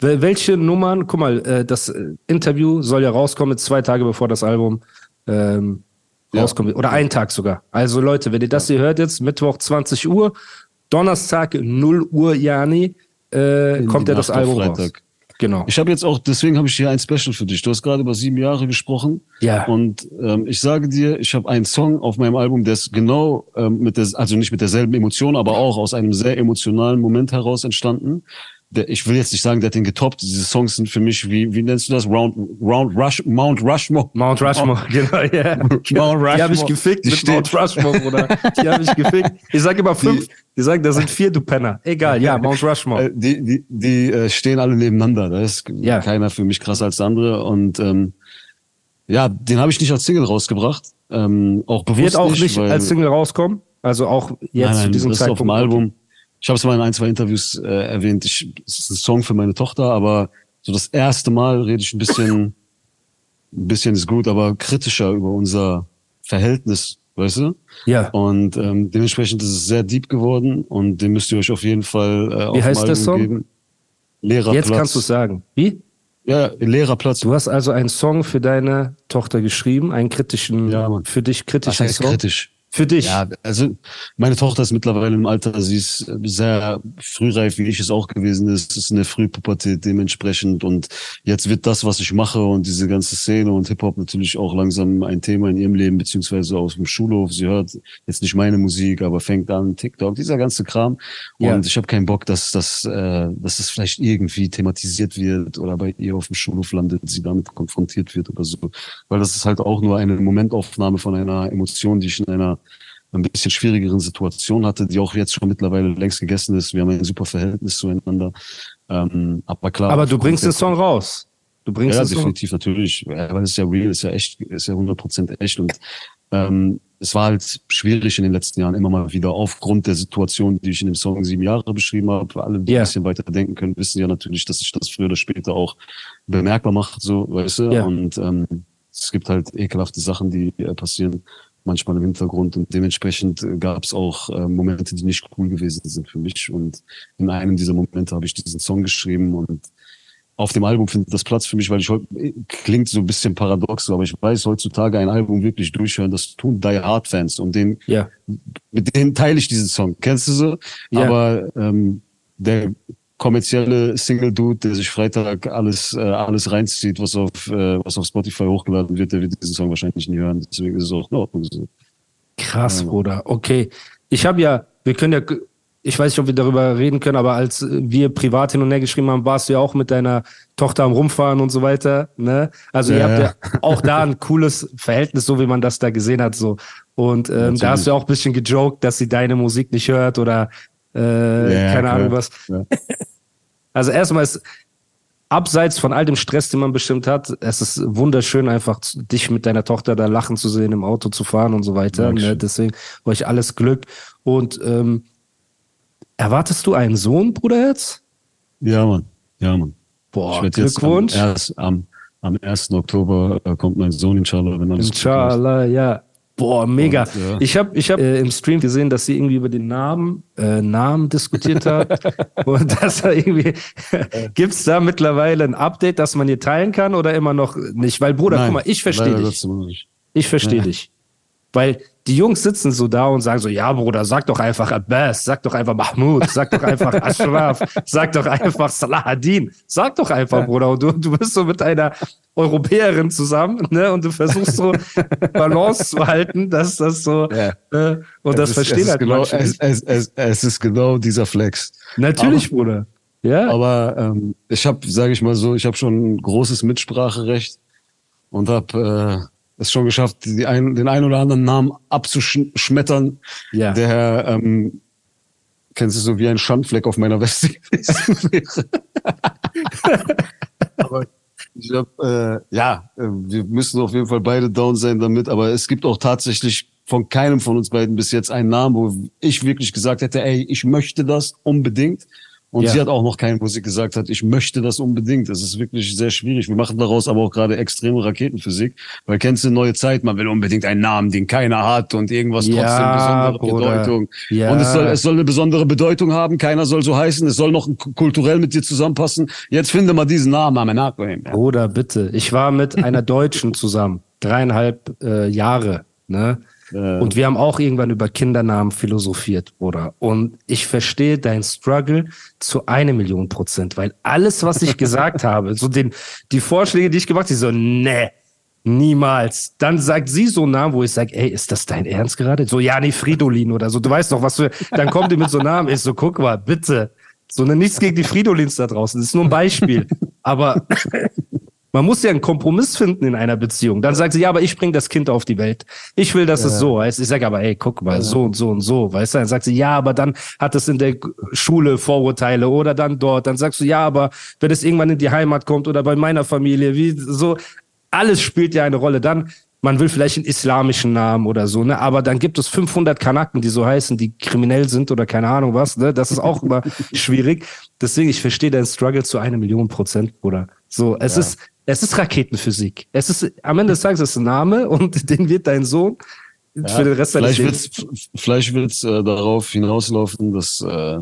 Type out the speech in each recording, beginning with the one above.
Welche Nummern, guck mal, äh, das Interview soll ja rauskommen, zwei Tage bevor das Album ähm, ja. rauskommt. Oder einen Tag sogar. Also Leute, wenn ihr das hier hört jetzt, Mittwoch 20 Uhr, Donnerstag 0 Uhr, Jani, äh, kommt ja das Album Freitag. raus. Genau. Ich habe jetzt auch, deswegen habe ich hier ein Special für dich. Du hast gerade über sieben Jahre gesprochen. Ja. Und ähm, ich sage dir, ich habe einen Song auf meinem Album, der ist genau ähm, mit der, also nicht mit derselben Emotion, aber auch aus einem sehr emotionalen Moment heraus entstanden der, ich will jetzt nicht sagen, der hat den getoppt. Diese Songs sind für mich wie, wie nennst du das? Round, Round Rush, Mount Rushmore. Mount Rushmore, genau, ja. Yeah. Mount Rushmore. Die habe ich gefickt die mit steht. Mount Rushmore, Bruder. Die habe ich gefickt. Ich sage immer fünf. Die, die sagen, da sind vier, du Penner. Egal, ja, Mount Rushmore. Äh, die, die, die äh, stehen alle nebeneinander. Da ist ja. keiner für mich krasser als der andere. Und ähm, ja, den habe ich nicht als Single rausgebracht. Ähm, auch bewusst Wird auch nicht, nicht als Single rauskommen? Also auch jetzt nein, nein, zu diesem Zeitpunkt? auf dem Album. Ich habe es mal in ein, zwei Interviews äh, erwähnt. Ich, es ist ein Song für meine Tochter, aber so das erste Mal rede ich ein bisschen, ein bisschen ist gut, aber kritischer über unser Verhältnis, weißt du? Ja. Und ähm, dementsprechend ist es sehr deep geworden und den müsst ihr euch auf jeden Fall äh, Wie heißt der Song? Geben. Lehrerplatz. Jetzt kannst du sagen. Wie? Ja, Lehrerplatz. Du hast also einen Song für deine Tochter geschrieben, einen kritischen, ja, für dich kritischen Was heißt Song. kritisch? Für dich? Ja, also meine Tochter ist mittlerweile im Alter, sie ist sehr frühreif, wie ich es auch gewesen ist. Es ist eine Frühpubertät dementsprechend und jetzt wird das, was ich mache und diese ganze Szene und Hip-Hop natürlich auch langsam ein Thema in ihrem Leben, beziehungsweise aus dem Schulhof. Sie hört jetzt nicht meine Musik, aber fängt an, TikTok, dieser ganze Kram. Und ja. ich habe keinen Bock, dass, dass, äh, dass das vielleicht irgendwie thematisiert wird oder bei ihr auf dem Schulhof landet, sie damit konfrontiert wird oder so. Weil das ist halt auch nur eine Momentaufnahme von einer Emotion, die ich in einer ein bisschen schwierigeren Situation hatte, die auch jetzt schon mittlerweile längst gegessen ist. Wir haben ein super Verhältnis zueinander. Ähm, aber klar. Aber du bringst den Song raus. Du bringst ja, definitiv, Song. natürlich. Weil es ist ja real, ist ja echt, ist ja 100% echt. Und ähm, es war halt schwierig in den letzten Jahren immer mal wieder aufgrund der Situation, die ich in dem Song sieben Jahre beschrieben habe. Alle, die yeah. ein bisschen weiter denken können, wissen ja natürlich, dass sich das früher oder später auch bemerkbar macht, so, weißt du. Yeah. Und ähm, es gibt halt ekelhafte Sachen, die äh, passieren manchmal im Hintergrund und dementsprechend äh, gab es auch äh, Momente, die nicht cool gewesen sind für mich und in einem dieser Momente habe ich diesen Song geschrieben und auf dem Album findet das Platz für mich, weil ich heute äh, klingt so ein bisschen paradox, aber ich weiß heutzutage ein Album wirklich durchhören, das tun Die Hard Fans und den ja. mit denen teile ich diesen Song. Kennst du so? Ja. Aber ähm, der kommerzielle Single-Dude, der sich Freitag alles, äh, alles reinzieht, was auf, äh, was auf Spotify hochgeladen wird, der wird diesen Song wahrscheinlich nie hören. Deswegen ist es auch in Ordnung so. Krass, ja. Bruder. Okay. Ich habe ja, wir können ja, ich weiß nicht, ob wir darüber reden können, aber als wir privat hin und her geschrieben haben, warst du ja auch mit deiner Tochter am Rumfahren und so weiter. Ne? Also ja, ihr habt ja. ja auch da ein cooles Verhältnis, so wie man das da gesehen hat. so Und ähm, da hast du ja auch ein bisschen gejoked, dass sie deine Musik nicht hört oder äh, ja, keine klar. Ahnung was. Ja. Also erstmal ist abseits von all dem Stress, den man bestimmt hat, es ist wunderschön, einfach dich mit deiner Tochter da lachen zu sehen, im Auto zu fahren und so weiter. Ne? Deswegen euch alles Glück. Und ähm, erwartest du einen Sohn, Bruder jetzt? Ja, Mann. Ja, Mann. Boah, Glückwunsch. Am, erst, am, am 1. Oktober äh, kommt mein Sohn, inshallah. Wenn alles inshallah, ja. Boah, mega. Und, ja. Ich habe ich hab, äh, im Stream gesehen, dass sie irgendwie über den Namen, äh, Namen diskutiert hat. und dass er irgendwie, gibt's da mittlerweile ein Update, das man hier teilen kann oder immer noch nicht? Weil, Bruder, Nein, guck mal, ich verstehe dich. Ich verstehe dich. Weil die Jungs sitzen so da und sagen so, ja, Bruder, sag doch einfach Abbas, sag doch einfach Mahmoud, sag doch einfach Ashraf, sag doch einfach Salahadin, sag doch einfach, Bruder. Und du, du bist so mit einer Europäerin zusammen, ne? Und du versuchst so Balance zu halten, dass das so, ja. äh, und das verstehen halt genau, es, es, es, es, ist genau dieser Flex. Natürlich, aber, Bruder. Ja. Aber ähm, ich habe, sage ich mal so, ich habe schon ein großes Mitspracherecht und habe äh, es schon geschafft, die ein, den einen oder anderen Namen abzuschmettern, ja. der ähm, kennst du so wie ein Schandfleck auf meiner Weste gewesen wäre. aber ich glaube, äh, ja, äh, wir müssen auf jeden Fall beide down sein damit, aber es gibt auch tatsächlich von keinem von uns beiden bis jetzt einen Namen, wo ich wirklich gesagt hätte, ey, ich möchte das unbedingt. Und ja. sie hat auch noch keinen, wo sie gesagt hat, ich möchte das unbedingt. Das ist wirklich sehr schwierig. Wir machen daraus aber auch gerade extreme Raketenphysik. Weil kennst du neue Zeit, man will unbedingt einen Namen, den keiner hat und irgendwas ja, trotzdem besondere Bruder. Bedeutung. Ja. Und es soll, es soll eine besondere Bedeutung haben. Keiner soll so heißen. Es soll noch kulturell mit dir zusammenpassen. Jetzt finde mal diesen Namen, Amenako. Bruder, bitte. Ich war mit einer Deutschen zusammen. Dreieinhalb äh, Jahre. Ne? Und wir haben auch irgendwann über Kindernamen philosophiert, Bruder. Und ich verstehe dein Struggle zu eine Million Prozent, weil alles, was ich gesagt habe, so den, die Vorschläge, die ich gemacht habe, so, ne, niemals. Dann sagt sie so einen Namen, wo ich sage, ey, ist das dein Ernst gerade? So, ja, nee, Fridolin oder so. Du weißt doch, was du, dann kommt die mit so einem Namen. Ich so, guck mal, bitte. So, ne, nichts gegen die Fridolins da draußen. Das ist nur ein Beispiel. Aber man muss ja einen Kompromiss finden in einer Beziehung. Dann sagt sie, ja, aber ich bringe das Kind auf die Welt. Ich will, dass ja. es so heißt. Ich sage aber, ey, guck mal, ja. so und so und so, weißt du? Dann sagt sie, ja, aber dann hat es in der Schule Vorurteile oder dann dort. Dann sagst du, ja, aber wenn es irgendwann in die Heimat kommt oder bei meiner Familie, wie so, alles spielt ja eine Rolle. Dann, man will vielleicht einen islamischen Namen oder so, ne? Aber dann gibt es 500 Kanaken, die so heißen, die kriminell sind oder keine Ahnung was, ne? Das ist auch immer schwierig. Deswegen, ich verstehe deinen Struggle zu einer Million Prozent, Bruder. So, es ja. ist, es ist Raketenphysik. Es ist, am Ende des Tages ist ein Name und den wird dein Sohn ja, für den Rest seines Lebens. Vielleicht wird es äh, darauf hinauslaufen, dass, äh,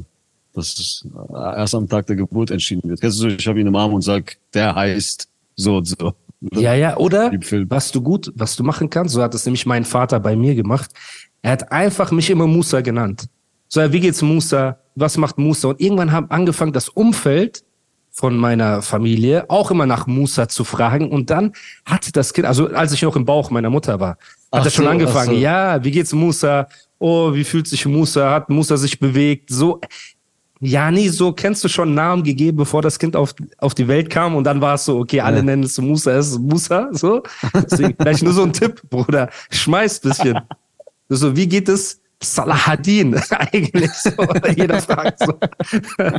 dass es äh, erst am Tag der Geburt entschieden wird. Kennst du, ich habe ihn im Arm und sag, der heißt so und so. Ja, ja, oder was du gut, was du machen kannst, so hat es nämlich mein Vater bei mir gemacht. Er hat einfach mich immer Musa genannt. So, wie geht's Musa? Was macht Musa? Und irgendwann haben angefangen, das Umfeld von meiner Familie, auch immer nach Musa zu fragen. Und dann hatte das Kind, also als ich noch im Bauch meiner Mutter war, hat er schon angefangen. So. Ja, wie geht's Musa? Oh, wie fühlt sich Musa? Hat Musa sich bewegt? So, ja, nee, so kennst du schon Namen gegeben, bevor das Kind auf, auf die Welt kam und dann war es so, okay, alle ja. nennen es Musa, es ist Musa, so. Deswegen, vielleicht nur so ein Tipp, Bruder, schmeiß bisschen. So, wie geht es Salahadin eigentlich so. Jeder fragt so.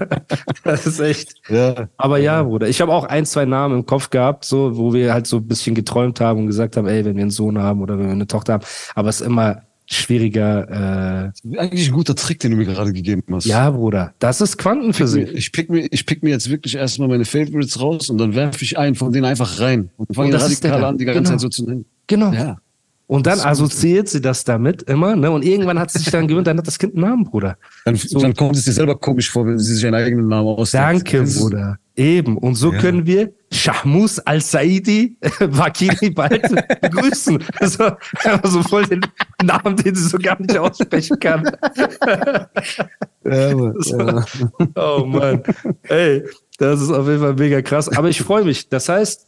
das ist echt. Ja. Aber ja, Bruder. Ich habe auch ein, zwei Namen im Kopf gehabt, so, wo wir halt so ein bisschen geträumt haben und gesagt haben, ey, wenn wir einen Sohn haben oder wenn wir eine Tochter haben. Aber es ist immer schwieriger. Äh Eigentlich ein guter Trick, den du mir gerade gegeben hast. Ja, Bruder. Das ist Quantenphysik. Ich pick mir, ich pick mir jetzt wirklich erstmal meine Favorites raus und dann werfe ich einen von denen einfach rein und fange radikal an, die ganze genau. Zeit so zu nennen. Genau. Ja. Und dann assoziiert sie das damit immer, ne? Und irgendwann hat sie sich dann gewöhnt, dann hat das Kind einen Namen, Bruder. Dann, so. dann kommt es dir selber komisch vor, wenn sie sich einen eigenen Namen ausdenkt. Danke, Bruder. Eben. Und so ja. können wir Shahmus al-Saidi Wakili bald begrüßen. Also, also voll den Namen, den sie so gar nicht aussprechen kann. ja, Mann, so. ja. Oh Mann. Ey, das ist auf jeden Fall mega krass. Aber ich freue mich. Das heißt,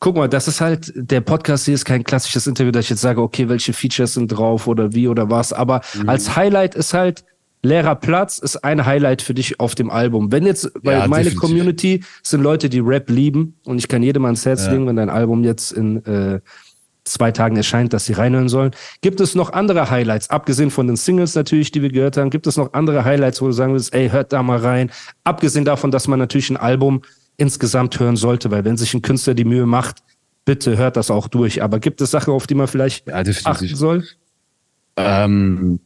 guck mal, das ist halt, der Podcast hier ist kein klassisches Interview, dass ich jetzt sage, okay, welche Features sind drauf oder wie oder was. Aber mhm. als Highlight ist halt, leerer Platz ist ein Highlight für dich auf dem Album. Wenn jetzt, weil ja, meine definitiv. Community sind Leute, die Rap lieben und ich kann jedem ans Herz ja. legen, wenn dein Album jetzt in äh, zwei Tagen erscheint, dass sie reinhören sollen. Gibt es noch andere Highlights, abgesehen von den Singles natürlich, die wir gehört haben, gibt es noch andere Highlights, wo du sagen willst, ey, hört da mal rein. Abgesehen davon, dass man natürlich ein Album insgesamt hören sollte, weil wenn sich ein Künstler die Mühe macht, bitte hört das auch durch. Aber gibt es Sachen, auf die man vielleicht ja, achten soll? Ähm,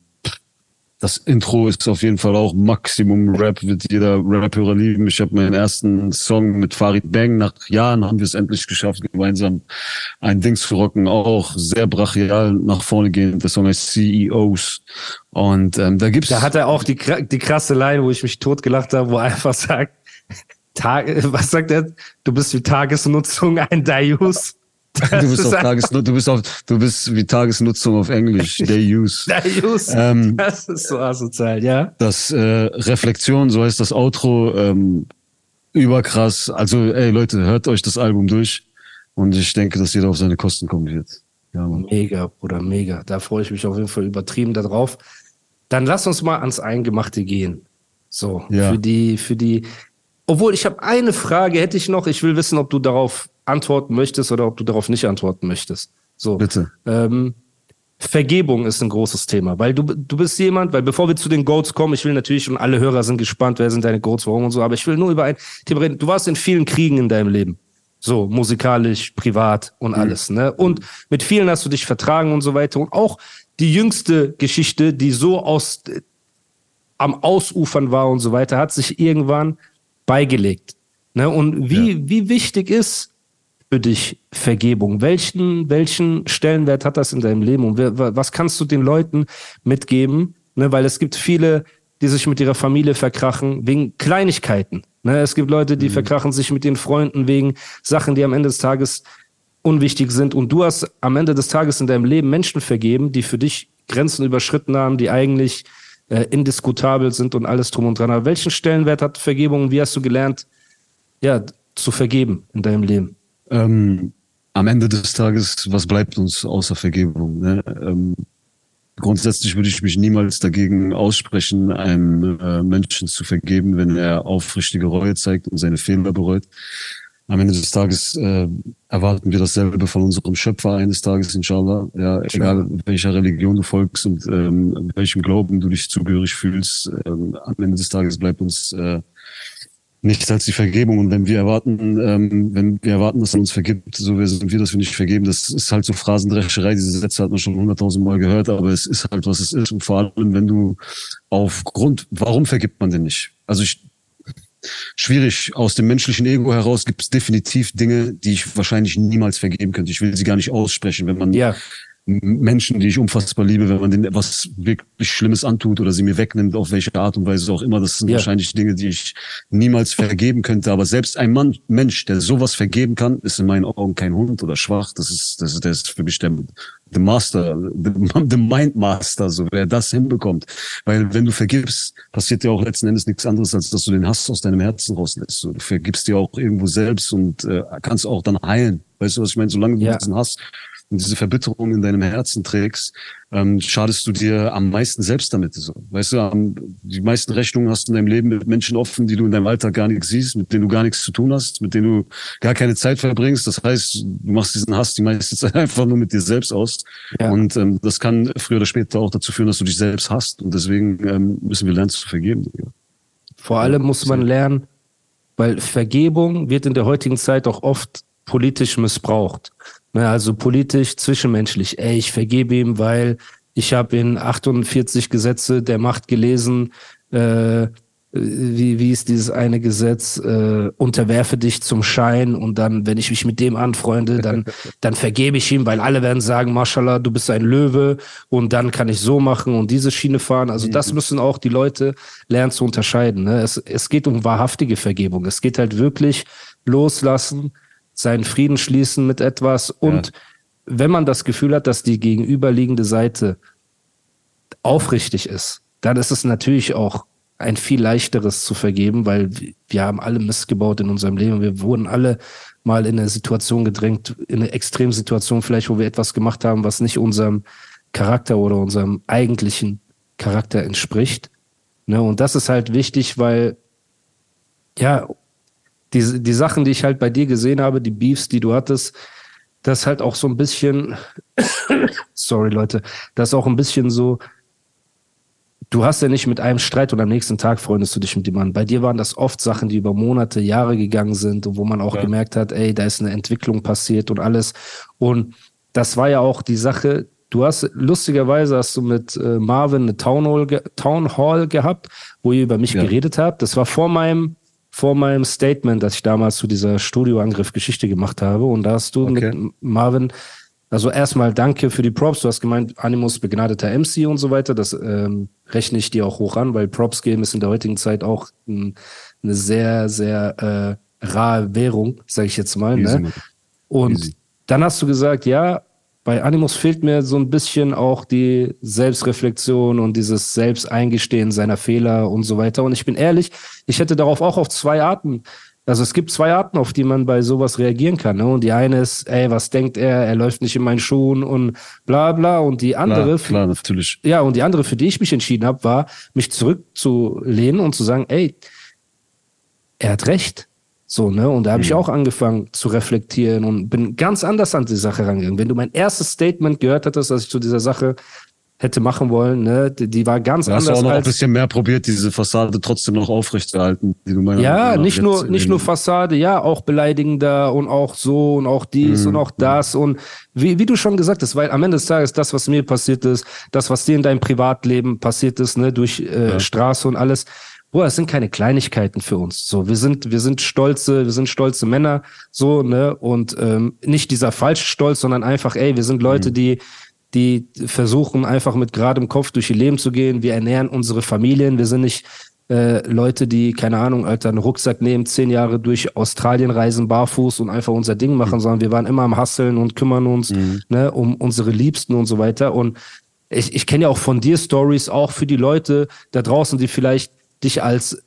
das Intro ist auf jeden Fall auch Maximum Rap, wird jeder Rap-Hörer lieben. Ich habe meinen ersten Song mit Farid Bang. Nach Jahren haben wir es endlich geschafft, gemeinsam ein Ding zu rocken. Auch sehr brachial nach vorne gehen. Der Song heißt CEOs. Und ähm, da gibt's. Da hat er auch die, die krasse Line, wo ich mich totgelacht habe, wo er einfach sagt, Tag, was sagt er? Du bist wie Tagesnutzung ein Dayus. Du bist, du, bist auf, du bist wie Tagesnutzung auf Englisch. Day use. Day use. Ähm, das ist so asozial, ja. Das äh, Reflexion, so heißt das Outro, ähm, überkrass. Also, ey Leute, hört euch das Album durch. Und ich denke, dass jeder auf seine Kosten kommen wird. Ja. Mega, Bruder, mega. Da freue ich mich auf jeden Fall übertrieben darauf. Dann lass uns mal ans Eingemachte gehen. So, ja. für die, für die obwohl, ich habe eine Frage, hätte ich noch. Ich will wissen, ob du darauf antworten möchtest oder ob du darauf nicht antworten möchtest. So. Bitte. Ähm, Vergebung ist ein großes Thema, weil du, du bist jemand, weil bevor wir zu den Goats kommen, ich will natürlich, und alle Hörer sind gespannt, wer sind deine Goats, warum und so, aber ich will nur über ein Thema reden. Du warst in vielen Kriegen in deinem Leben. So, musikalisch, privat und mhm. alles, ne? Und mit vielen hast du dich vertragen und so weiter. Und auch die jüngste Geschichte, die so aus, am Ausufern war und so weiter, hat sich irgendwann beigelegt. Ne? Und wie, ja. wie wichtig ist für dich Vergebung? Welchen, welchen Stellenwert hat das in deinem Leben? Und was kannst du den Leuten mitgeben? Ne? Weil es gibt viele, die sich mit ihrer Familie verkrachen wegen Kleinigkeiten. Ne? Es gibt Leute, die mhm. verkrachen sich mit den Freunden wegen Sachen, die am Ende des Tages unwichtig sind. Und du hast am Ende des Tages in deinem Leben Menschen vergeben, die für dich Grenzen überschritten haben, die eigentlich äh, indiskutabel sind und alles drum und dran. Aber welchen Stellenwert hat Vergebung? Wie hast du gelernt, ja, zu vergeben in deinem Leben? Ähm, am Ende des Tages, was bleibt uns außer Vergebung? Ne? Ähm, grundsätzlich würde ich mich niemals dagegen aussprechen, einem äh, Menschen zu vergeben, wenn er aufrichtige Reue zeigt und seine Fehler bereut. Am Ende des Tages äh, erwarten wir dasselbe von unserem Schöpfer eines Tages, inshallah. Ja, egal welcher Religion du folgst und ähm, welchem Glauben du dich zugehörig fühlst. Ähm, am Ende des Tages bleibt uns äh, nichts als die Vergebung. Und wenn wir erwarten, ähm, wenn wir erwarten, dass er uns vergibt, so sind wir, dass wir nicht vergeben. Das ist halt so Phrasendrescherei. Diese Sätze hat man schon hunderttausend Mal gehört, aber es ist halt, was es ist. Und vor allem, wenn du aufgrund, warum vergibt man denn nicht? Also ich, schwierig. Aus dem menschlichen Ego heraus gibt es definitiv Dinge, die ich wahrscheinlich niemals vergeben könnte. Ich will sie gar nicht aussprechen, wenn man ja. Menschen, die ich unfassbar liebe, wenn man denen etwas wirklich Schlimmes antut oder sie mir wegnimmt, auf welche Art und Weise auch immer. Das sind ja. wahrscheinlich Dinge, die ich niemals vergeben könnte. Aber selbst ein Mann, Mensch, der sowas vergeben kann, ist in meinen Augen kein Hund oder schwach. Das ist, das ist, der ist für mich der, der Master, der Mind Master, so wer das hinbekommt. Weil wenn du vergibst, passiert dir auch letzten Endes nichts anderes, als dass du den Hass aus deinem Herzen rauslässt. So, du vergibst dir auch irgendwo selbst und äh, kannst auch dann heilen. Weißt du, was ich meine? Solange du ja. diesen Hass und diese Verbitterung in deinem Herzen trägst, ähm, schadest du dir am meisten selbst damit. So. Weißt du, am, die meisten Rechnungen hast du in deinem Leben mit Menschen offen, die du in deinem Alltag gar nicht siehst, mit denen du gar nichts zu tun hast, mit denen du gar keine Zeit verbringst. Das heißt, du machst diesen Hass die meiste Zeit einfach nur mit dir selbst aus. Ja. Und ähm, das kann früher oder später auch dazu führen, dass du dich selbst hast. Und deswegen ähm, müssen wir lernen zu vergeben. Vor allem muss man lernen, weil Vergebung wird in der heutigen Zeit auch oft politisch missbraucht. Ne, also politisch, zwischenmenschlich. Ey, ich vergebe ihm, weil ich habe in 48 Gesetze der Macht gelesen, äh, wie, wie ist dieses eine Gesetz, äh, unterwerfe dich zum Schein und dann, wenn ich mich mit dem anfreunde, dann, dann vergebe ich ihm, weil alle werden sagen, Mashallah, du bist ein Löwe und dann kann ich so machen und diese Schiene fahren. Also mhm. das müssen auch die Leute lernen zu unterscheiden. Ne? Es, es geht um wahrhaftige Vergebung. Es geht halt wirklich loslassen, seinen Frieden schließen mit etwas und ja. wenn man das Gefühl hat, dass die gegenüberliegende Seite aufrichtig ist, dann ist es natürlich auch ein viel leichteres zu vergeben, weil wir haben alle Mist gebaut in unserem Leben. Wir wurden alle mal in eine Situation gedrängt, in eine Extremsituation vielleicht, wo wir etwas gemacht haben, was nicht unserem Charakter oder unserem eigentlichen Charakter entspricht. Ne? Und das ist halt wichtig, weil ja, die, die Sachen, die ich halt bei dir gesehen habe, die Beefs, die du hattest, das halt auch so ein bisschen, sorry Leute, das auch ein bisschen so, du hast ja nicht mit einem Streit und am nächsten Tag freundest du dich mit dem Mann. Bei dir waren das oft Sachen, die über Monate, Jahre gegangen sind und wo man auch ja. gemerkt hat, ey, da ist eine Entwicklung passiert und alles. Und das war ja auch die Sache, du hast, lustigerweise hast du mit äh, Marvin eine Town Hall, Town Hall gehabt, wo ihr über mich ja. geredet habt. Das war vor meinem vor meinem Statement, das ich damals zu dieser Studioangriff-Geschichte gemacht habe. Und da hast du okay. mit Marvin, also erstmal danke für die Props. Du hast gemeint, Animus begnadeter MC und so weiter. Das ähm, rechne ich dir auch hoch an, weil Props geben ist in der heutigen Zeit auch ein, eine sehr, sehr äh, rare Währung, sage ich jetzt mal. Ne? Und Easy. dann hast du gesagt, ja, bei Animus fehlt mir so ein bisschen auch die Selbstreflexion und dieses Selbsteingestehen seiner Fehler und so weiter. Und ich bin ehrlich, ich hätte darauf auch auf zwei Arten. Also es gibt zwei Arten, auf die man bei sowas reagieren kann. Ne? Und die eine ist, ey, was denkt er? Er läuft nicht in meinen Schuhen und bla bla. Und die andere, klar, klar natürlich. Ja, und die andere, für die ich mich entschieden habe, war, mich zurückzulehnen und zu sagen, ey, er hat recht. So, ne? Und da habe mhm. ich auch angefangen zu reflektieren und bin ganz anders an die Sache rangegangen. Wenn du mein erstes Statement gehört hättest, dass ich zu dieser Sache hätte machen wollen, ne, die, die war ganz du hast anders. Hast du auch noch ein bisschen mehr probiert, diese Fassade trotzdem noch aufrechtzuerhalten, die du meiner Ja, nicht nur, nicht nur Fassade, ja, auch beleidigender und auch so und auch dies mhm. und auch das und wie, wie du schon gesagt hast, weil am Ende des Tages das, was mir passiert ist, das, was dir in deinem Privatleben passiert ist, ne, durch äh, ja. Straße und alles, Boah, es sind keine Kleinigkeiten für uns. So, wir sind, wir sind stolze, wir sind stolze Männer, so, ne? Und ähm, nicht dieser falsche Stolz, sondern einfach, ey, wir sind Leute, mhm. die, die versuchen einfach mit geradem Kopf durch ihr Leben zu gehen. Wir ernähren unsere Familien. Wir sind nicht äh, Leute, die, keine Ahnung, Alter, einen Rucksack nehmen, zehn Jahre durch Australien reisen, barfuß und einfach unser Ding machen, mhm. sondern wir waren immer am Hasseln und kümmern uns mhm. ne, um unsere Liebsten und so weiter. Und ich, ich kenne ja auch von dir Stories, auch für die Leute da draußen, die vielleicht dich als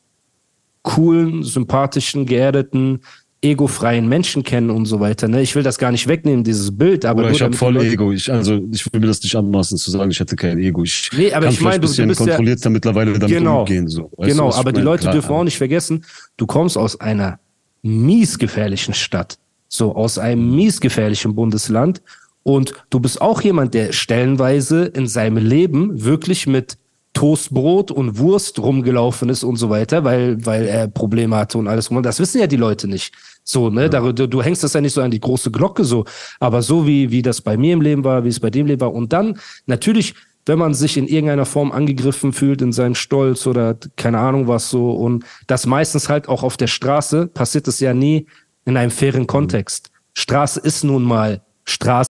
coolen, sympathischen, geerdeten, egofreien Menschen kennen und so weiter. Ne? Ich will das gar nicht wegnehmen, dieses Bild. Aber Oder ich habe voll Ego. Ich, also ich will mir das nicht anmaßen zu sagen, ich hätte kein Ego. Ich nee, aber ich meine, du, bist kontrolliert ja, mittlerweile damit genau, umgehen. So. genau, aber die Leute Klar, dürfen auch nicht vergessen, du kommst aus einer miesgefährlichen Stadt, so aus einem miesgefährlichen Bundesland und du bist auch jemand, der stellenweise in seinem Leben wirklich mit Toastbrot und Wurst rumgelaufen ist und so weiter, weil, weil er Probleme hatte und alles rum. Das wissen ja die Leute nicht. So, ne, ja. du, du hängst das ja nicht so an die große Glocke so. Aber so wie, wie das bei mir im Leben war, wie es bei dem Leben war. Und dann natürlich, wenn man sich in irgendeiner Form angegriffen fühlt in seinem Stolz oder keine Ahnung was so und das meistens halt auch auf der Straße, passiert es ja nie in einem fairen mhm. Kontext. Straße ist nun mal Straße.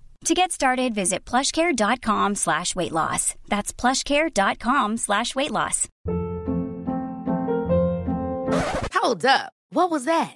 To get started, visit plushcare.com slash weight loss. That's plushcare.com slash weight loss. Hold up. What was that?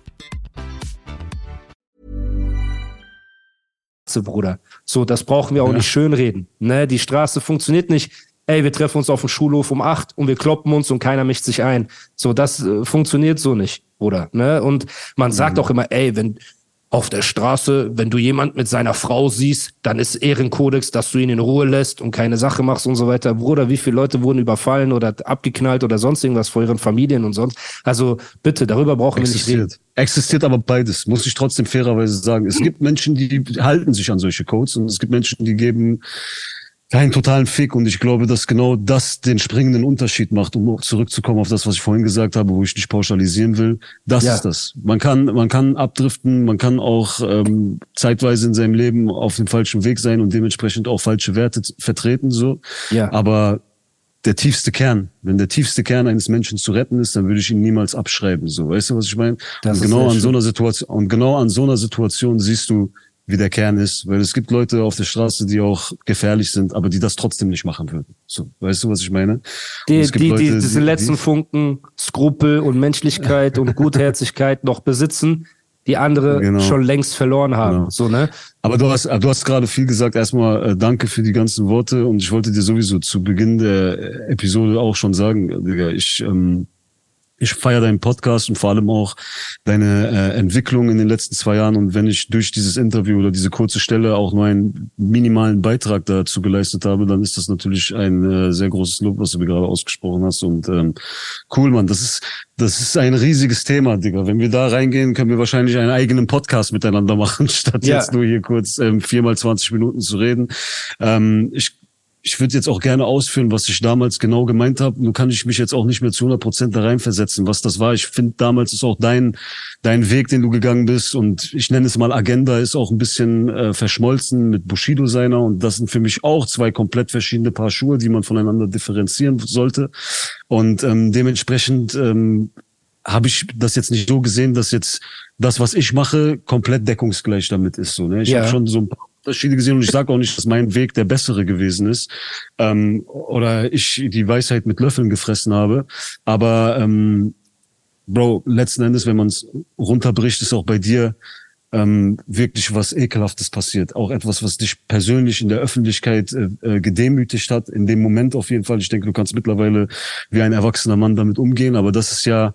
Bruder. So, das brauchen wir auch ja. nicht schönreden. Ne? Die Straße funktioniert nicht. Ey, wir treffen uns auf dem Schulhof um acht und wir kloppen uns und keiner mischt sich ein. So, das äh, funktioniert so nicht, Bruder. Ne? Und man sagt mhm. auch immer, ey, wenn auf der Straße, wenn du jemand mit seiner Frau siehst, dann ist Ehrenkodex, dass du ihn in Ruhe lässt und keine Sache machst und so weiter. Bruder, wie viele Leute wurden überfallen oder abgeknallt oder sonst irgendwas vor ihren Familien und sonst. Also bitte, darüber brauchen Existiert. wir nicht reden. Existiert aber beides, muss ich trotzdem fairerweise sagen. Es gibt Menschen, die halten sich an solche Codes und es gibt Menschen, die geben keinen totalen Fick und ich glaube, dass genau das den springenden Unterschied macht, um zurückzukommen auf das, was ich vorhin gesagt habe, wo ich nicht pauschalisieren will. Das ja. ist das. Man kann, man kann abdriften, man kann auch ähm, zeitweise in seinem Leben auf dem falschen Weg sein und dementsprechend auch falsche Werte vertreten, so. Ja. Aber der tiefste Kern, wenn der tiefste Kern eines Menschen zu retten ist, dann würde ich ihn niemals abschreiben, so. Weißt du, was ich meine? Das und genau an so einer Situation, und genau an so einer Situation siehst du, wie der Kern ist, weil es gibt Leute auf der Straße, die auch gefährlich sind, aber die das trotzdem nicht machen würden. So, weißt du, was ich meine? Die, die, Leute, die diese letzten die, Funken Skrupel und Menschlichkeit und Gutherzigkeit noch besitzen, die andere genau. schon längst verloren haben. Genau. So, ne? Aber du hast, du hast gerade viel gesagt. Erstmal äh, danke für die ganzen Worte und ich wollte dir sowieso zu Beginn der Episode auch schon sagen, Digga, ich ähm, ich feiere deinen Podcast und vor allem auch deine äh, Entwicklung in den letzten zwei Jahren. Und wenn ich durch dieses Interview oder diese kurze Stelle auch nur einen minimalen Beitrag dazu geleistet habe, dann ist das natürlich ein äh, sehr großes Lob, was du mir gerade ausgesprochen hast. Und ähm, cool, Mann, das ist das ist ein riesiges Thema, Digga. Wenn wir da reingehen, können wir wahrscheinlich einen eigenen Podcast miteinander machen, statt ja. jetzt nur hier kurz ähm, viermal 20 Minuten zu reden. Ähm, ich ich würde jetzt auch gerne ausführen, was ich damals genau gemeint habe. Nur kann ich mich jetzt auch nicht mehr zu 100 Prozent da reinversetzen, was das war. Ich finde, damals ist auch dein, dein Weg, den du gegangen bist und ich nenne es mal Agenda, ist auch ein bisschen äh, verschmolzen mit Bushido seiner und das sind für mich auch zwei komplett verschiedene Paar Schuhe, die man voneinander differenzieren sollte. Und ähm, dementsprechend ähm, habe ich das jetzt nicht so gesehen, dass jetzt das, was ich mache, komplett deckungsgleich damit ist. So, ne? Ich ja. habe schon so ein paar Unterschiede gesehen und ich sage auch nicht, dass mein Weg der bessere gewesen ist ähm, oder ich die Weisheit mit Löffeln gefressen habe. Aber ähm, Bro, letzten Endes, wenn man es runterbricht, ist auch bei dir ähm, wirklich was Ekelhaftes passiert. Auch etwas, was dich persönlich in der Öffentlichkeit äh, äh, gedemütigt hat. In dem Moment auf jeden Fall. Ich denke, du kannst mittlerweile wie ein erwachsener Mann damit umgehen. Aber das ist ja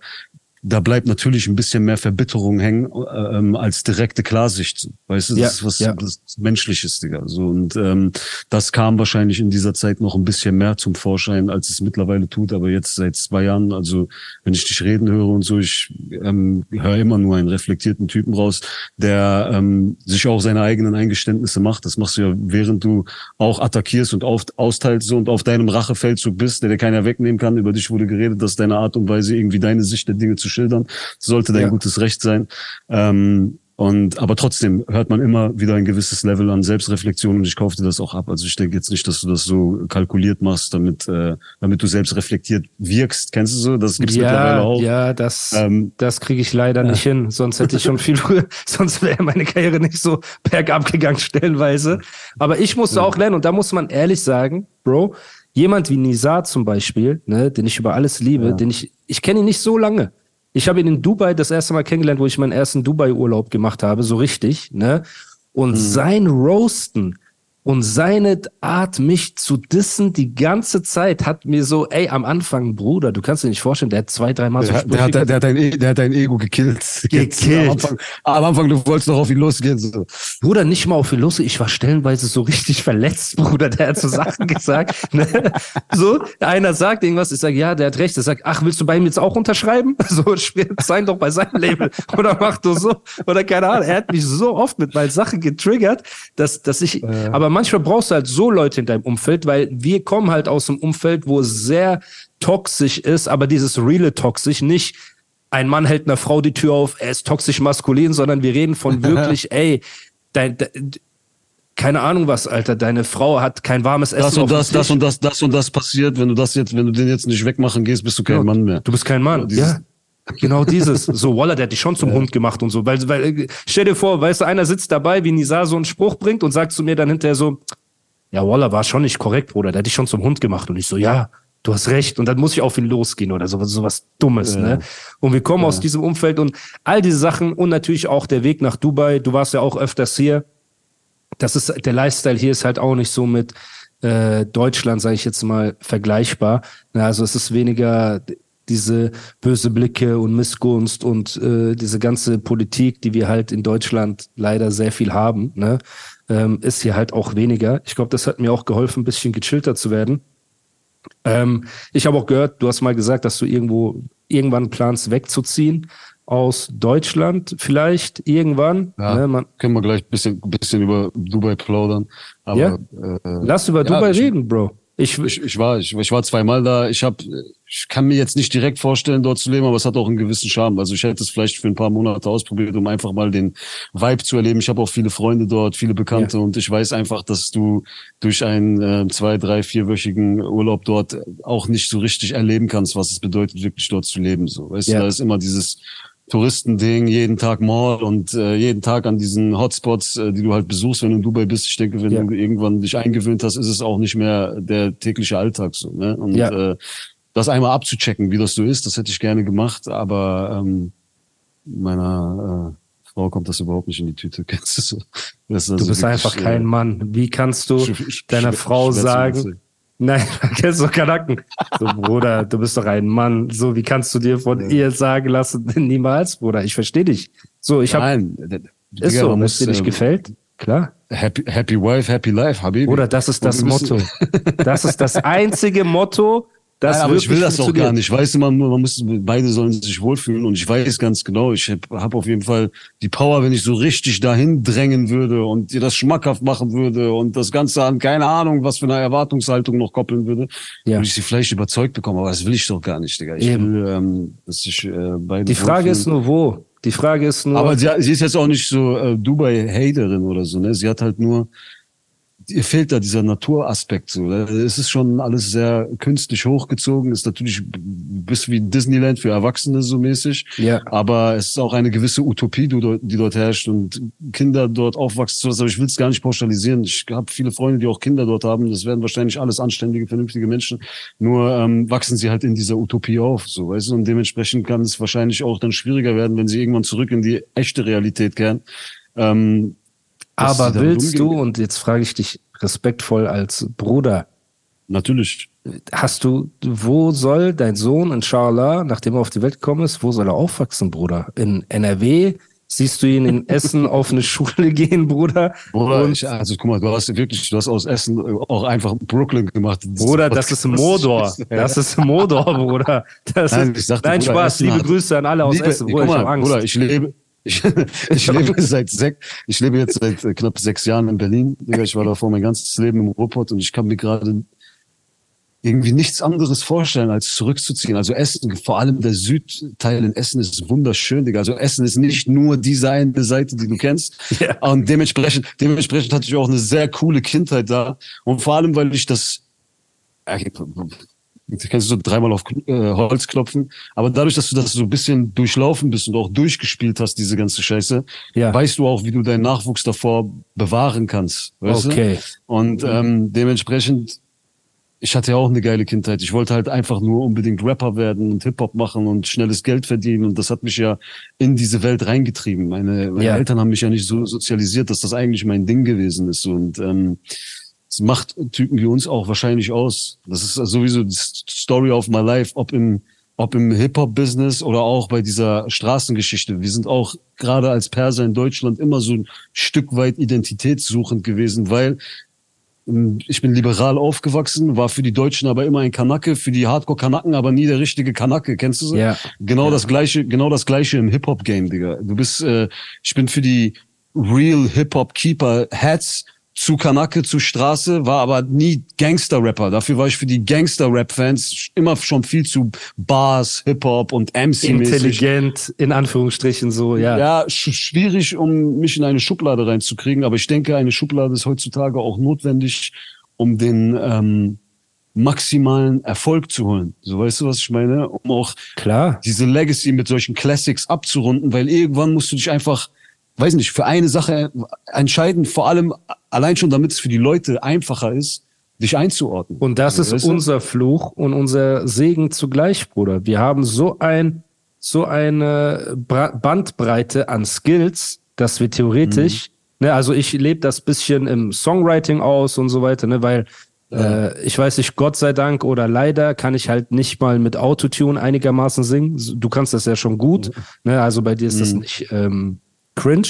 da bleibt natürlich ein bisschen mehr Verbitterung hängen äh, ähm, als direkte Klarsicht. Weißt du, das ja, ist was ja. das Menschliches, Digga. So, und ähm, das kam wahrscheinlich in dieser Zeit noch ein bisschen mehr zum Vorschein, als es mittlerweile tut. Aber jetzt seit zwei Jahren, also wenn ich dich reden höre und so, ich ähm, höre immer nur einen reflektierten Typen raus, der ähm, sich auch seine eigenen Eingeständnisse macht. Das machst du ja, während du auch attackierst und auf, austeilst so und auf deinem Rachefeldzug bist, der dir keiner wegnehmen kann. Über dich wurde geredet, dass deine Art und Weise irgendwie deine Sicht der Dinge zu schildern. sollte dein ja. gutes Recht sein. Ähm, und aber trotzdem hört man immer wieder ein gewisses Level an Selbstreflexion und ich kaufe dir das auch ab. Also ich denke jetzt nicht, dass du das so kalkuliert machst, damit äh, damit du selbst reflektiert wirkst. Kennst du so? Das gibt's ja, mittlerweile auch. Ja, das ähm, das kriege ich leider nicht hin. Sonst hätte ich schon viel früher, sonst wäre meine Karriere nicht so bergab gegangen stellenweise. Aber ich musste ja. auch lernen und da muss man ehrlich sagen, Bro, jemand wie Nizar zum Beispiel, ne, den ich über alles liebe, ja. den ich ich kenne ihn nicht so lange. Ich habe ihn in Dubai das erste Mal kennengelernt, wo ich meinen ersten Dubai-Urlaub gemacht habe, so richtig, ne? Und mhm. sein Roasten, und seine Art, mich zu dissen, die ganze Zeit hat mir so, ey, am Anfang, Bruder, du kannst dir nicht vorstellen, der hat zwei, dreimal so der, der, hat, der, hat dein, e, der hat dein Ego gekillt. Gekillt. Am Anfang, am Anfang, du wolltest noch auf ihn losgehen. So. Bruder, nicht mal auf ihn losgehen. Ich war stellenweise so richtig verletzt, Bruder. Der hat so Sachen gesagt. Ne? So, einer sagt irgendwas, ich sage, ja, der hat recht. Er sagt, ach, willst du bei ihm jetzt auch unterschreiben? So, sein doch bei seinem Label. Oder mach du so. Oder keine Ahnung. Er hat mich so oft mit meinen Sachen getriggert, dass, dass ich, äh. aber manchmal brauchst du halt so Leute in deinem Umfeld, weil wir kommen halt aus einem Umfeld, wo es sehr toxisch ist, aber dieses reale toxisch nicht ein Mann hält einer Frau die Tür auf, er ist toxisch maskulin, sondern wir reden von wirklich, ey, dein, dein keine Ahnung was, Alter, deine Frau hat kein warmes Essen. Das und das, das und das, das und das passiert, wenn du das jetzt, wenn du den jetzt nicht wegmachen gehst, bist du kein ja, Mann mehr. Du bist kein Mann, ja. Genau dieses. So, Waller, der hat dich schon zum ja. Hund gemacht und so. Weil, weil, stell dir vor, weißt du, einer sitzt dabei, wie Nisa so einen Spruch bringt und sagt zu mir dann hinterher so, ja, Waller war schon nicht korrekt, Bruder, der hat dich schon zum Hund gemacht. Und ich so, ja, du hast recht. Und dann muss ich auf ihn losgehen oder sowas, sowas Dummes, ja. ne? Und wir kommen ja. aus diesem Umfeld und all diese Sachen und natürlich auch der Weg nach Dubai. Du warst ja auch öfters hier. Das ist, der Lifestyle hier ist halt auch nicht so mit, äh, Deutschland, sage ich jetzt mal, vergleichbar. Na, also es ist weniger diese böse Blicke und Missgunst und äh, diese ganze Politik, die wir halt in Deutschland leider sehr viel haben, ne, ähm, ist hier halt auch weniger. Ich glaube, das hat mir auch geholfen, ein bisschen gechillter zu werden. Ähm, ich habe auch gehört, du hast mal gesagt, dass du irgendwo irgendwann planst, wegzuziehen aus Deutschland, vielleicht irgendwann. Ja, ne, man, können wir gleich ein bisschen, bisschen über Dubai plaudern. Aber, ja? Äh, Lass über ja, Dubai reden, Bro. Ich, ich, ich, war, ich, ich war zweimal da. Ich habe, ich kann mir jetzt nicht direkt vorstellen, dort zu leben, aber es hat auch einen gewissen Charme. Also ich hätte es vielleicht für ein paar Monate ausprobiert, um einfach mal den Vibe zu erleben. Ich habe auch viele Freunde dort, viele Bekannte ja. und ich weiß einfach, dass du durch einen äh, zwei, drei, vierwöchigen Urlaub dort auch nicht so richtig erleben kannst, was es bedeutet, wirklich dort zu leben. So, weißt ja. du, da ist immer dieses Touristending, jeden Tag Mall und äh, jeden Tag an diesen Hotspots, äh, die du halt besuchst, wenn du in Dubai bist. Ich denke, wenn ja. du irgendwann dich eingewöhnt hast, ist es auch nicht mehr der tägliche Alltag so. Ne? Und ja. äh, das einmal abzuchecken, wie das so ist, das hätte ich gerne gemacht, aber ähm, meiner äh, Frau kommt das überhaupt nicht in die Tüte. Kennst du so? Also du bist einfach kein äh, Mann. Wie kannst du deiner Frau sagen, Nein, kennst du Kanaken. So, Bruder, du bist doch ein Mann. So, wie kannst du dir von ihr sagen lassen, niemals, Bruder? Ich verstehe dich. So, ich habe. Nein, ist so, wenn es dir nicht ähm, gefällt, klar. Happy, happy Wife, Happy Life, Habibi. Bruder, das ist das Motto. Das ist das einzige Motto, das Nein, aber ich will das auch gar nicht. Weißt du, man, man muss, beide sollen sich wohlfühlen und ich weiß ganz genau, ich habe hab auf jeden Fall die Power, wenn ich so richtig dahin drängen würde und dir das schmackhaft machen würde und das Ganze an keine Ahnung, was für eine Erwartungshaltung noch koppeln würde, Ja. würde ich sie vielleicht überzeugt bekommen, aber das will ich doch gar nicht, Digga. Ich Eben. will, ähm, dass sich äh, beide Die Frage ist nur, wo? Die Frage ist nur, Aber sie, sie ist jetzt auch nicht so äh, Dubai-Haterin oder so, ne? Sie hat halt nur, ihr fehlt da dieser Naturaspekt so. Ne? Es ist schon alles sehr künstlich hochgezogen, ist natürlich bisschen wie Disneyland für Erwachsene so mäßig. Ja. Aber es ist auch eine gewisse Utopie, die dort, herrscht und Kinder dort aufwachsen. Aber ich will es gar nicht pauschalisieren. Ich habe viele Freunde, die auch Kinder dort haben. Das werden wahrscheinlich alles anständige, vernünftige Menschen. Nur ähm, wachsen sie halt in dieser Utopie auf, so weißt du. Und dementsprechend kann es wahrscheinlich auch dann schwieriger werden, wenn sie irgendwann zurück in die echte Realität kehren. Ähm, aber willst du, und jetzt frage ich dich respektvoll als Bruder, Natürlich. hast du, wo soll dein Sohn, inshallah, nachdem er auf die Welt gekommen ist, wo soll er aufwachsen, Bruder? In NRW? Siehst du ihn in Essen auf eine Schule gehen, Bruder? Bruder, Und- ich, also guck mal, du hast wirklich, du hast aus Essen auch einfach Brooklyn gemacht. Bruder, das ist Modor. Das ist Modor, Bruder. Das Nein, ist, ich sagte, nein Bruder, Spaß. Essen Liebe hat- Grüße an alle aus Liebe, Essen. Bruder, ich mal, habe Angst. Bruder, ich lebe, ich, ich lebe seit sechs, ich lebe jetzt seit äh, knapp sechs Jahren in Berlin. Ich war davor mein ganzes Leben im Ruhrpott und ich kann mir gerade irgendwie nichts anderes vorstellen, als zurückzuziehen. Also Essen, vor allem der Südteil in Essen ist wunderschön, Digga. Also Essen ist nicht nur diese eine Seite, die du kennst. Ja. Und dementsprechend, dementsprechend hatte ich auch eine sehr coole Kindheit da. Und vor allem, weil ich das, du kannst so dreimal auf äh, Holz klopfen, aber dadurch, dass du das so ein bisschen durchlaufen bist und auch durchgespielt hast, diese ganze Scheiße, Ja. weißt du auch, wie du deinen Nachwuchs davor bewahren kannst. Weißt Okay. Du? Und ähm, dementsprechend, ich hatte ja auch eine geile Kindheit. Ich wollte halt einfach nur unbedingt Rapper werden und Hip-Hop machen und schnelles Geld verdienen. Und das hat mich ja in diese Welt reingetrieben. Meine, meine Ja. Eltern haben mich ja nicht so sozialisiert, dass das eigentlich mein Ding gewesen ist. Und ähm, es macht Typen wie uns auch wahrscheinlich aus. Das ist sowieso die Story of my life, ob im, ob im Hip-Hop-Business oder auch bei dieser Straßengeschichte. Wir sind auch gerade als Perser in Deutschland immer so ein Stück weit identitätssuchend gewesen, weil ähm, ich bin liberal aufgewachsen, war für die Deutschen aber immer ein Kanake, für die Hardcore-Kanaken aber nie der richtige Kanake. Kennst du so? Ja. Genau das gleiche, genau das gleiche im Hip-Hop-Game, Digga. Du bist, äh, ich bin für die Real Hip-Hop-Keeper Hats zu Kanake, zu Straße, war aber nie Gangster-Rapper. Dafür war ich für die Gangster-Rap-Fans immer schon viel zu Bars, Hip-Hop und MC-mäßig. Intelligent, in Anführungsstrichen so, ja. Ja, sch schwierig, um mich in eine Schublade reinzukriegen, aber ich denke, eine Schublade ist heutzutage auch notwendig, um den ähm, maximalen Erfolg zu holen. So weißt du, was ich meine? Um auch Klar. diese Legacy mit solchen Classics abzurunden, weil irgendwann musst du dich einfach, weiß nicht, für eine Sache entscheiden, vor allem allein schon, damit es für die Leute einfacher ist, dich einzuordnen. Und das ist Weißt du? unser Fluch und unser Segen zugleich, Bruder. Wir haben so ein, so eine Bandbreite an Skills, dass wir theoretisch, Mhm. ne, also ich lebe das bisschen im Songwriting aus und so weiter, ne, weil äh, ich weiß nicht, Gott sei Dank oder leider kann ich halt nicht mal mit Autotune einigermaßen singen. Du kannst das ja schon gut, ne, also bei dir ist das nicht ähm, cringe.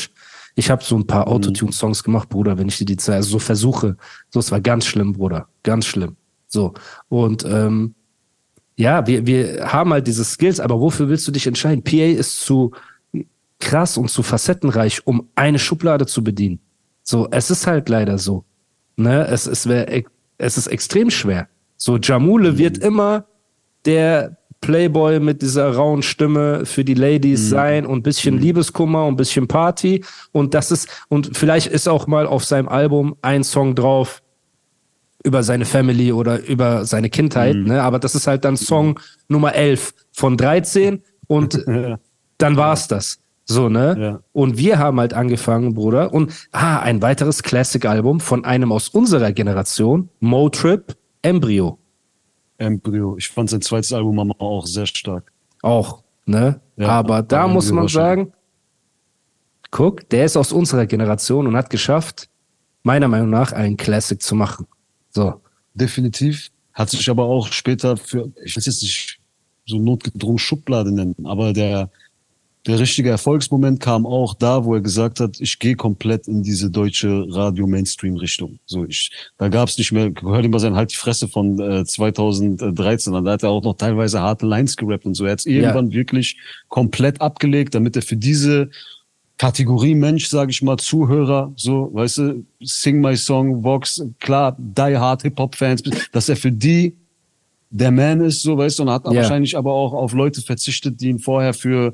Ich habe so ein paar Autotune-Songs gemacht, Bruder, wenn ich dir die Zeit, also so versuche. So, es war ganz schlimm, Bruder. Ganz schlimm. So. Und ähm, ja, wir, wir haben halt diese Skills, aber wofür willst du dich entscheiden? PA ist zu krass und zu facettenreich, um eine Schublade zu bedienen. So, es ist halt leider so. Ne? Es, es, wär, es ist extrem schwer. So, Jamule wird immer der Playboy mit dieser rauen Stimme für die Ladies sein und ein bisschen Liebeskummer und ein bisschen Party. Und das ist, und vielleicht ist auch mal auf seinem Album ein Song drauf über seine Family oder über seine Kindheit, ne? Aber das ist halt dann Song Nummer 11 von 13 und dann war's das. So, ne? Ja. Und wir haben halt angefangen, Bruder. Und ah, ein weiteres Classic-Album von einem aus unserer Generation, Motrip, Embryo. Embryo. Ich fand sein zweites Album aber auch sehr stark. Auch, ne? Ja, Aber da muss man sagen, guck, der ist aus unserer Generation und hat geschafft, meiner Meinung nach, einen Classic zu machen. So. Definitiv. Hat sich aber auch später für, ich will es jetzt nicht so notgedrungen Schublade nennen, aber der der richtige Erfolgsmoment kam auch da, wo er gesagt hat, ich gehe komplett in diese deutsche Radio-Mainstream-Richtung. So, ich, da gab es nicht mehr, hört immer sein Halt die Fresse von äh, 2013 an. Da hat er auch noch teilweise harte Lines gerappt und so. Er hat irgendwann ja. wirklich komplett abgelegt, damit er für diese Kategorie Mensch, sage ich mal, Zuhörer, so, weißt du, Sing My Song, Vox, klar, Die Hard Hip-Hop-Fans, dass er für die der Man ist, so, weißt du, und hat yeah. wahrscheinlich aber auch auf Leute verzichtet, die ihn vorher für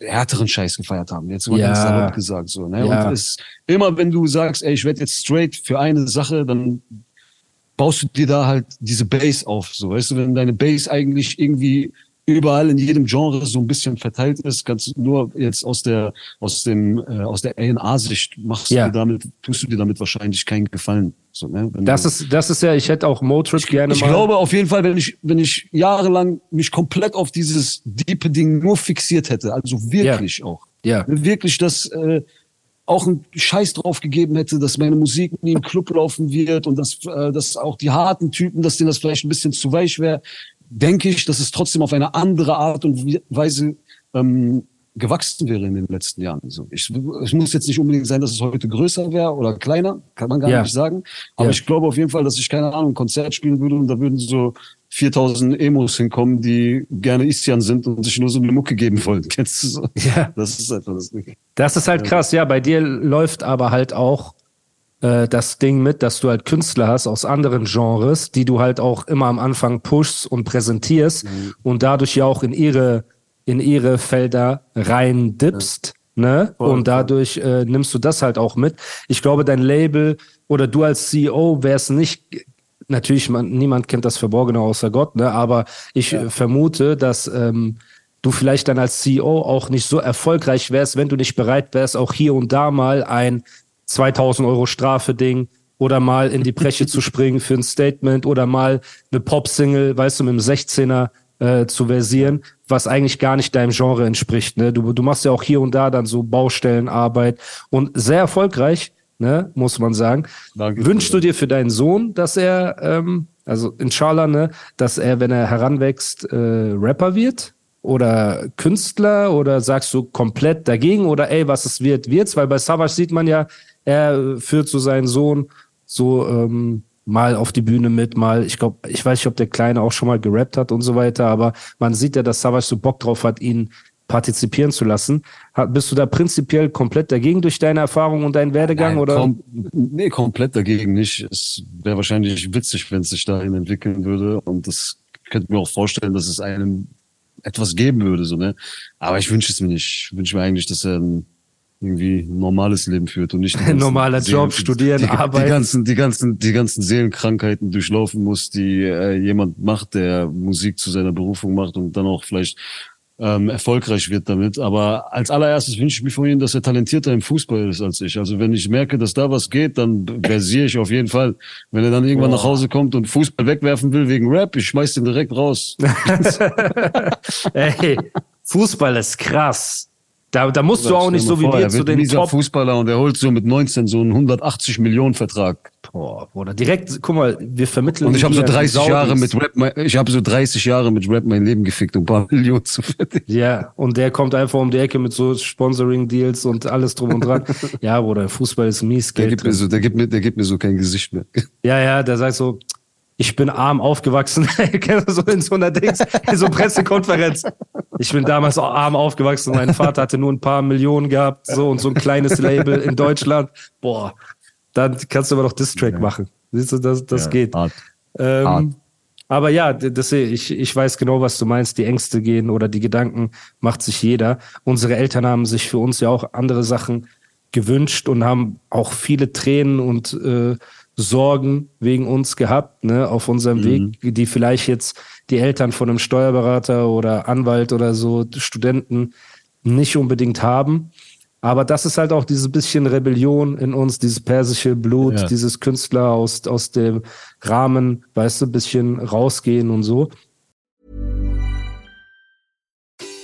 härteren Scheiß gefeiert haben. Jetzt mal ja. ganz salopp gesagt, so, ne? Ja. Und es, immer wenn du sagst, ey, ich werde jetzt straight für eine Sache, dann baust du dir da halt diese Base auf, so, weißt du, wenn deine Base eigentlich irgendwie überall in jedem Genre so ein bisschen verteilt ist, ganz nur jetzt aus der aus dem äh, aus der A&A-Sicht machst ja. du damit tust du dir damit wahrscheinlich keinen Gefallen. So, ne? das du, ist das ist ja, ich hätte auch Motrip gerne ich mal. Ich glaube auf jeden Fall, wenn ich wenn ich jahrelang mich komplett auf dieses diepe Ding nur fixiert hätte, also wirklich ja. auch, ja. wirklich das äh, auch einen Scheiß drauf gegeben hätte, dass meine Musik nie im Club laufen wird und dass, äh, dass auch die harten Typen, dass denen das vielleicht ein bisschen zu weich wäre denke ich, dass es trotzdem auf eine andere Art und Weise ähm, gewachsen wäre in den letzten Jahren. Also ich, es muss jetzt nicht unbedingt sein, dass es heute größer wäre oder kleiner, kann man gar ja. nicht sagen. Aber ja. ich glaube auf jeden Fall, dass ich keine Ahnung ein Konzert spielen würde und da würden so 4000 Emos hinkommen, die gerne Istian sind und sich nur so eine Mucke geben wollen. Kennst du so? Ja. Das ist einfach das Ding. Das ist halt krass. Ja, bei dir läuft aber halt auch äh, das Ding mit, dass du halt Künstler hast aus anderen Genres, die du halt auch immer am Anfang pushst und präsentierst mhm. und dadurch ja auch in ihre, in ihre Felder rein dippst. Ja. Ne? Voll, und dadurch äh, nimmst du das halt auch mit. Ich glaube, dein Label oder du als CEO wärst nicht natürlich, man, niemand kennt das Verborgene außer Gott, ne? aber ich ja. vermute, dass ähm, du vielleicht dann als CEO auch nicht so erfolgreich wärst, wenn du nicht bereit wärst, auch hier und da mal ein 2000 Euro Strafe-Ding oder mal in die Breche zu springen für ein Statement oder mal eine Pop-Single, weißt du, mit einem 16er äh, zu versieren, was eigentlich gar nicht deinem Genre entspricht. Ne? Du, du machst ja auch hier und da dann so Baustellenarbeit und sehr erfolgreich, ne, muss man sagen. Danke Wünschst du dir für deinen Sohn, dass er, ähm, also inshallah, ne, dass er, wenn er heranwächst, äh, Rapper wird? Oder Künstler? Oder sagst du komplett dagegen? Oder ey, was es wird, wird's? Weil bei Savage sieht man ja, er führt so seinen Sohn so ähm, mal auf die Bühne mit, mal, ich glaube, ich weiß nicht, ob der Kleine auch schon mal gerappt hat und so weiter, aber man sieht ja, dass Savage so Bock drauf hat, ihn partizipieren zu lassen. bist du da prinzipiell komplett dagegen durch deine Erfahrung und deinen Werdegang? Nein, oder? Kom nee, komplett dagegen nicht. Es wäre wahrscheinlich witzig, wenn es sich dahin entwickeln würde. Und das könnte mir auch vorstellen, dass es einem etwas geben würde. So, ne? Aber ich wünsche es mir nicht. Ich wünsche mir eigentlich, dass er ein irgendwie ein normales Leben führt und nicht normaler Seelen, Job, studieren, die, arbeiten. Die ganzen, die ganzen, die ganzen Seelenkrankheiten durchlaufen muss, die äh, jemand macht, der Musik zu seiner Berufung macht und dann auch vielleicht ähm, erfolgreich wird damit. Aber als allererstes wünsche ich mir von ihm, dass er talentierter im Fußball ist als ich. Also wenn ich merke, dass da was geht, dann versiere ich auf jeden Fall. Wenn er dann irgendwann oh. nach Hause kommt und Fußball wegwerfen will wegen Rap, ich schmeiß den direkt raus. Ey, Fußball ist krass. Da, da musst du auch nicht so wie wir zu den Top Fußballer und er holt so mit 19 so einen 180 Millionen Vertrag. Boah, oder direkt, guck mal, wir vermitteln. Und ich habe so 30 Jahre mit Rap, ich habe so 30 Jahre mit Rap mein Leben gefickt, um ein paar Millionen zu verdienen. Ja, und der kommt einfach um die Ecke mit so Sponsoring-Deals und alles drum und dran. ja, Bruder, Fußball ist mies. Geld der gibt, mir so, der, gibt mir, der gibt mir so kein Gesicht mehr. Ja, ja, der sagt so, ich bin arm aufgewachsen, so in so einer Dings, in so Pressekonferenz. Ich bin damals auch arm aufgewachsen. Mein Vater hatte nur ein paar Millionen gehabt, so und so ein kleines Label in Deutschland. Boah, dann kannst du aber noch Distrack ja. machen. Siehst du, das, das ja, geht. Hart. Ähm, hart. Aber ja, das, ich, ich weiß genau, was du meinst. Die Ängste gehen oder die Gedanken macht sich jeder. Unsere Eltern haben sich für uns ja auch andere Sachen gewünscht und haben auch viele Tränen und äh, Sorgen wegen uns gehabt, ne, auf unserem mhm. Weg, die vielleicht jetzt die Eltern von einem Steuerberater oder Anwalt oder so, Studenten nicht unbedingt haben. Aber das ist halt auch dieses bisschen Rebellion in uns, dieses persische Blut, ja. dieses Künstler aus, aus dem Rahmen, weißt du, bisschen rausgehen und so.